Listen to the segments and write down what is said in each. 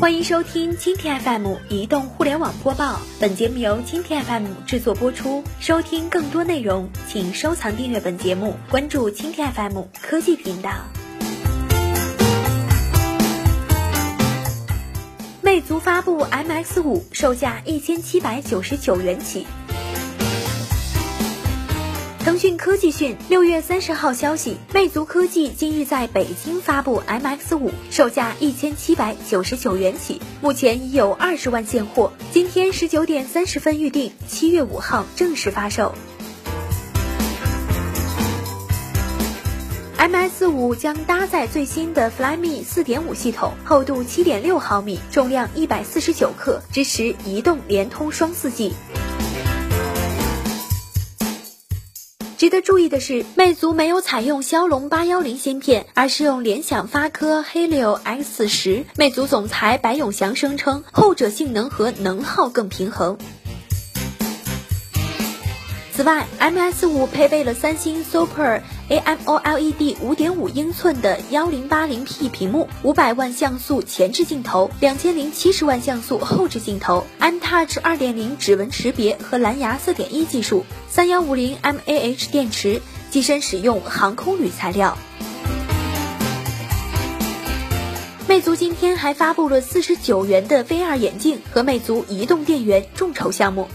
欢迎收听蜻蜓 FM 移动互联网播报，本节目由蜻蜓 FM 制作播出。收听更多内容，请收藏订阅本节目，关注蜻蜓 FM 科技频道。魅族发布 MX 五，售价一千七百九十九元起。腾讯科技讯，六月三十号消息，魅族科技今日在北京发布 MX 五，售价一千七百九十九元起，目前已有二十万现货，今天十九点三十分预定，七月五号正式发售。MX 五将搭载最新的 Flyme 四点五系统，厚度七点六毫米，重量一百四十九克，支持移动、联通双四 G。值得注意的是，魅族没有采用骁龙八幺零芯片，而是用联想发科 Helio X 十。魅族总裁白永祥声称，后者性能和能耗更平衡。此外，MS 五配备了三星 Super AMOLED 五点五英寸的幺零八零 P 屏幕，五百万像素前置镜头，两千零七十万像素后置镜头，AnTouch 二点零指纹识别和蓝牙四点一技术，三幺五零 mAh 电池，机身使用航空铝材料。魅族今天还发布了四十九元的 VR 眼镜和魅族移动电源众筹项目。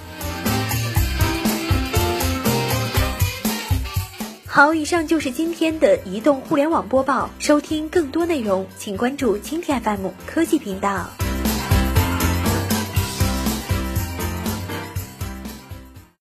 好，以上就是今天的移动互联网播报。收听更多内容，请关注蜻蜓 FM 科技频道。